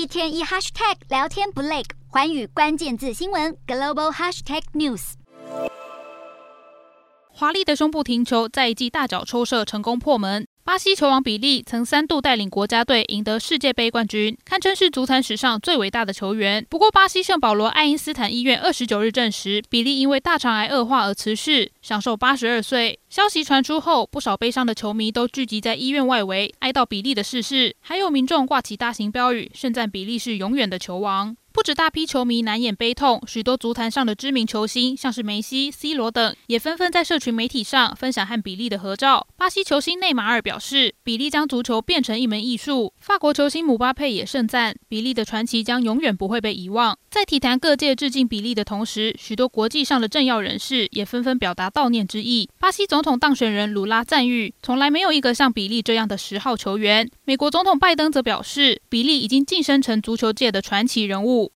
一天一 hashtag 聊天不累，环宇关键字新闻 global hashtag news。华丽的胸部停球，在一记大脚抽射成功破门。巴西球王比利曾三度带领国家队赢得世界杯冠军，堪称是足坛史上最伟大的球员。不过，巴西圣保罗爱因斯坦医院二十九日证实，比利因为大肠癌恶化而辞世，享寿八十二岁。消息传出后，不少悲伤的球迷都聚集在医院外围，哀悼比利的逝世，还有民众挂起大型标语，盛赞比利是永远的球王。不止大批球迷难掩悲痛，许多足坛上的知名球星，像是梅西、C 罗等，也纷纷在社群媒体上分享和比利的合照。巴西球星内马尔表示，比利将足球变成一门艺术。法国球星姆巴佩也盛赞，比利的传奇将永远不会被遗忘。在体坛各界致敬比利的同时，许多国际上的政要人士也纷纷表达悼念之意。巴西总统当选人鲁拉赞誉，从来没有一个像比利这样的十号球员。美国总统拜登则表示，比利已经晋升成足球界的传奇人物。